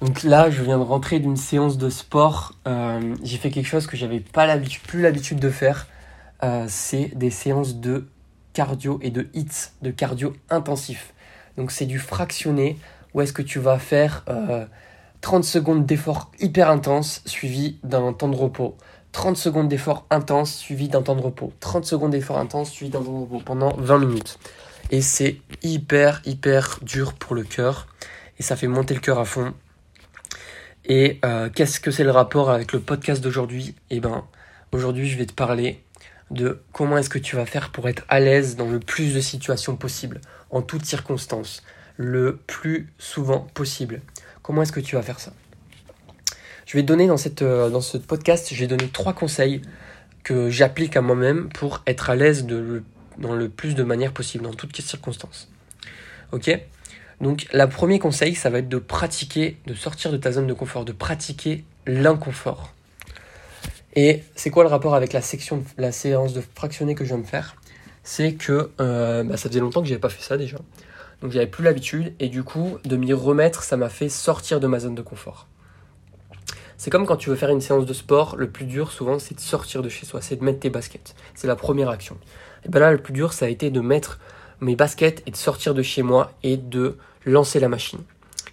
Donc là, je viens de rentrer d'une séance de sport. Euh, j'ai fait quelque chose que j'avais pas l'habitude, plus l'habitude de faire. Euh, c'est des séances de cardio et de hits, de cardio intensif. Donc c'est du fractionné où est-ce que tu vas faire 30 euh, secondes d'effort hyper intense suivi d'un temps de repos. 30 secondes d'effort intense suivi d'un temps de repos. 30 secondes d'effort intense suivi d'un temps de repos pendant 20 minutes. Et c'est hyper, hyper dur pour le cœur. Et ça fait monter le cœur à fond. Et euh, qu'est-ce que c'est le rapport avec le podcast d'aujourd'hui? Eh ben, aujourd'hui, je vais te parler de comment est-ce que tu vas faire pour être à l'aise dans le plus de situations possibles, en toutes circonstances, le plus souvent possible. Comment est-ce que tu vas faire ça? Je vais te donner dans, cette, euh, dans ce podcast, je vais donner trois conseils que j'applique à moi-même pour être à l'aise dans le plus de manières possible, dans toutes circonstances. Ok? Donc, le premier conseil, ça va être de pratiquer, de sortir de ta zone de confort, de pratiquer l'inconfort. Et c'est quoi le rapport avec la section, la séance de fractionné que je viens de faire? C'est que euh, bah, ça faisait longtemps que j'avais pas fait ça déjà. Donc j'avais plus l'habitude et du coup de m'y remettre, ça m'a fait sortir de ma zone de confort. C'est comme quand tu veux faire une séance de sport, le plus dur souvent c'est de sortir de chez soi, c'est de mettre tes baskets. C'est la première action. Et ben là le plus dur ça a été de mettre mes baskets et de sortir de chez moi et de lancer la machine.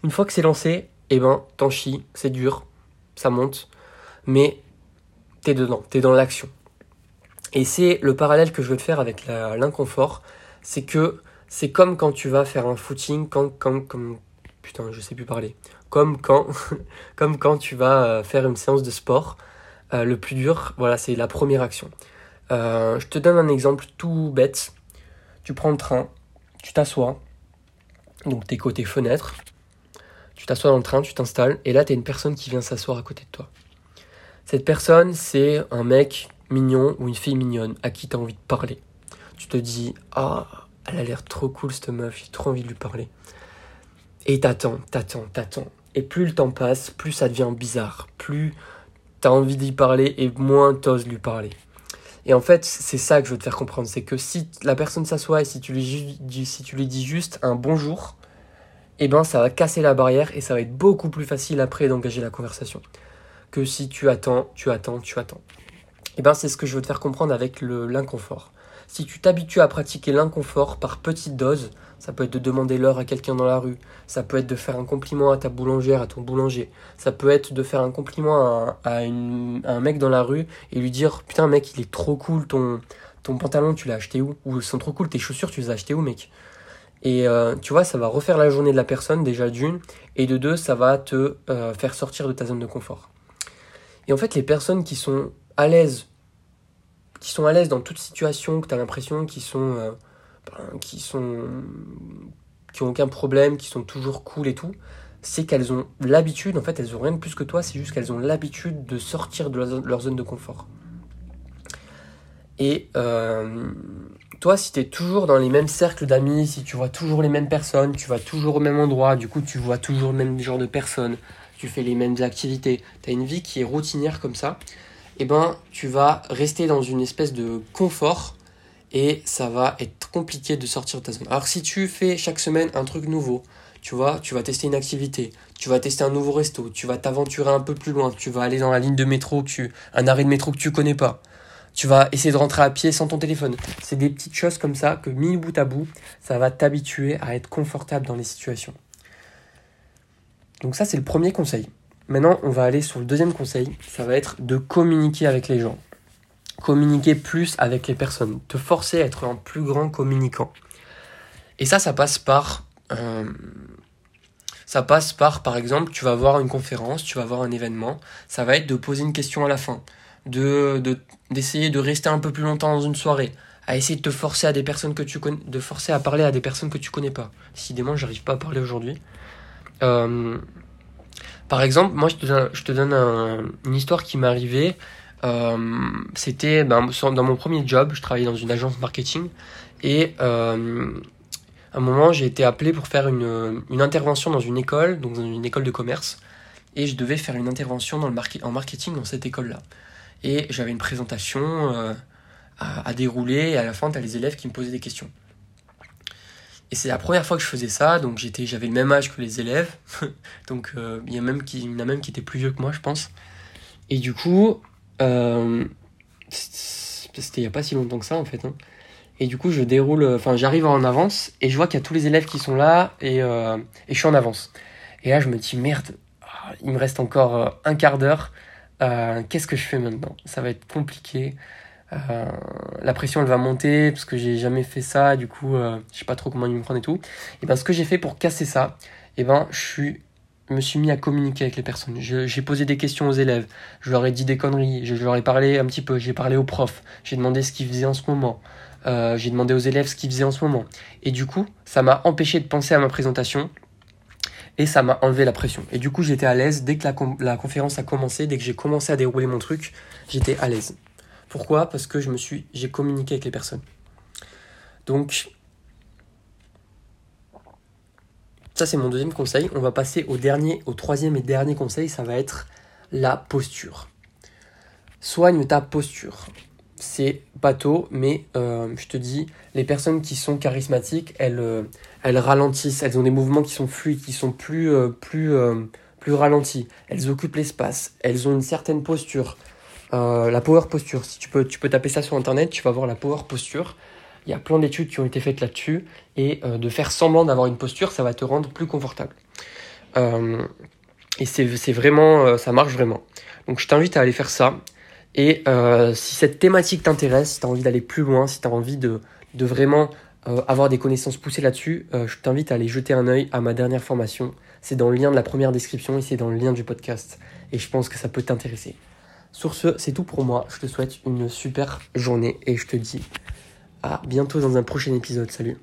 Une fois que c'est lancé, eh ben, t'en chies, c'est dur, ça monte, mais t'es dedans, t'es dans l'action. Et c'est le parallèle que je veux te faire avec l'inconfort, c'est que c'est comme quand tu vas faire un footing, quand, comme, comme, putain, je sais plus parler, comme quand, comme quand tu vas euh, faire une séance de sport. Euh, le plus dur, voilà, c'est la première action. Euh, je te donne un exemple tout bête tu prends le train, tu t'assois, donc t'es côté fenêtre, tu t'assois dans le train, tu t'installes, et là t'as une personne qui vient s'asseoir à côté de toi. Cette personne, c'est un mec mignon ou une fille mignonne à qui t'as envie de parler. Tu te dis, ah, elle a l'air trop cool cette meuf, j'ai trop envie de lui parler. Et t'attends, t'attends, t'attends. Et plus le temps passe, plus ça devient bizarre, plus t'as envie d'y parler et moins t'oses lui parler. Et en fait, c'est ça que je veux te faire comprendre. C'est que si la personne s'assoit et si tu, lui, si tu lui dis juste un bonjour, eh ben ça va casser la barrière et ça va être beaucoup plus facile après d'engager la conversation. Que si tu attends, tu attends, tu attends. Eh ben c'est ce que je veux te faire comprendre avec l'inconfort. Si tu t'habitues à pratiquer l'inconfort par petites doses, ça peut être de demander l'heure à quelqu'un dans la rue, ça peut être de faire un compliment à ta boulangère, à ton boulanger, ça peut être de faire un compliment à, un mec dans la rue et lui dire Putain, mec, il est trop cool, ton, pantalon, tu l'as acheté où? Ou ils sont trop cool, tes chaussures, tu les as achetées où, mec? Et euh, tu vois, ça va refaire la journée de la personne, déjà d'une, et de deux, ça va te euh, faire sortir de ta zone de confort. Et en fait, les personnes qui sont à l'aise qui sont à l'aise dans toute situation, que tu as l'impression qu'ils sont, euh, ben, qui sont, qui ont aucun problème, qui sont toujours cool et tout, c'est qu'elles ont l'habitude, en fait, elles ont rien de plus que toi, c'est juste qu'elles ont l'habitude de sortir de leur zone de confort. Et euh, toi, si tu es toujours dans les mêmes cercles d'amis, si tu vois toujours les mêmes personnes, tu vas toujours au même endroit, du coup, tu vois toujours le même genre de personnes, tu fais les mêmes activités, tu as une vie qui est routinière comme ça, eh ben, tu vas rester dans une espèce de confort et ça va être compliqué de sortir de ta zone. Alors si tu fais chaque semaine un truc nouveau, tu vois, tu vas tester une activité, tu vas tester un nouveau resto, tu vas t'aventurer un peu plus loin, tu vas aller dans la ligne de métro, tu, un arrêt de métro que tu connais pas. Tu vas essayer de rentrer à pied sans ton téléphone. C'est des petites choses comme ça que mis bout à bout, ça va t'habituer à être confortable dans les situations. Donc ça c'est le premier conseil. Maintenant, on va aller sur le deuxième conseil, ça va être de communiquer avec les gens. Communiquer plus avec les personnes, te forcer à être un plus grand communicant. Et ça, ça passe par... Euh, ça passe par, par exemple, tu vas voir une conférence, tu vas voir un événement, ça va être de poser une question à la fin, de d'essayer de, rester un peu plus longtemps dans une soirée, à essayer de te forcer à des personnes que tu connais, de forcer à parler à des personnes que tu connais pas. Décidément, j'arrive pas à parler aujourd'hui. Euh, par exemple, moi, je te donne, une histoire qui m'est arrivée. Euh, c'était ben, dans mon premier job, je travaillais dans une agence marketing et euh, à un moment, j'ai été appelé pour faire une, intervention dans une école, donc dans une école de commerce, et je devais faire une intervention dans le en marketing dans cette école-là. Et j'avais une présentation euh, à, dérouler, et à la fin, tu as les élèves qui me posaient des questions. Et c'est la première fois que je faisais ça, donc j'avais le même âge que les élèves. donc il qui, y en a même qui étaient plus vieux que moi, je pense. Et du coup, euh, c'était il n'y a pas si longtemps que ça en fait. Hein. Et du coup, je déroule, enfin j'arrive en avance et je vois qu'il y a tous les élèves qui sont là et, euh, je suis en avance. Et là, je me dis merde, ah, il me reste encore un quart d'heure. Qu'est-ce que je fais maintenant? Ça va être compliqué. Euh, la pression elle va monter parce que j'ai jamais fait ça, du coup euh, je sais pas trop comment ils me prendre et tout. Et ben ce que j'ai fait pour casser ça, et ben je suis me suis mis à communiquer avec les personnes. J'ai posé des questions aux élèves, je leur ai dit des conneries, je, leur ai parlé un petit peu, j'ai parlé aux profs, j'ai demandé ce qu'ils faisaient en ce moment, euh, j'ai demandé aux élèves ce qu'ils faisaient en ce moment. Et du coup, ça m'a empêché de penser à ma présentation et ça m'a enlevé la pression. Et du coup, j'étais à l'aise dès que la, la conférence a commencé, dès que j'ai commencé à dérouler mon truc, j'étais à l'aise. Pourquoi? Parce que je me suis, j'ai communiqué avec les personnes. Donc, ça c'est mon deuxième conseil. On va passer au dernier, au troisième et dernier conseil. Ça va être la posture. Soigne ta posture. C'est bateau, mais euh, je te dis, les personnes qui sont charismatiques, elles, euh, elles ralentissent, elles ont des mouvements qui sont fluides, qui sont plus, euh, plus, plus ralentis. Elles occupent l'espace, elles ont une certaine posture. La power posture, si tu peux, tu peux taper ça sur internet, tu vas voir la power posture. Il y a plein d'études qui ont été faites là-dessus et euh, de faire semblant d'avoir une posture, ça va te rendre plus confortable. Euh, et c'est vraiment, ça marche vraiment. Donc je t'invite à aller faire ça. Et si cette thématique t'intéresse, si tu as envie d'aller plus loin, si tu as envie de, de vraiment avoir des connaissances poussées là-dessus, je t'invite à aller jeter un œil à ma dernière formation. C'est dans le lien de la première description et c'est dans le lien du podcast. Et je pense que ça peut t'intéresser. Sur ce, c'est tout pour moi. Je te souhaite une super journée et je te dis à bientôt dans un prochain épisode. Salut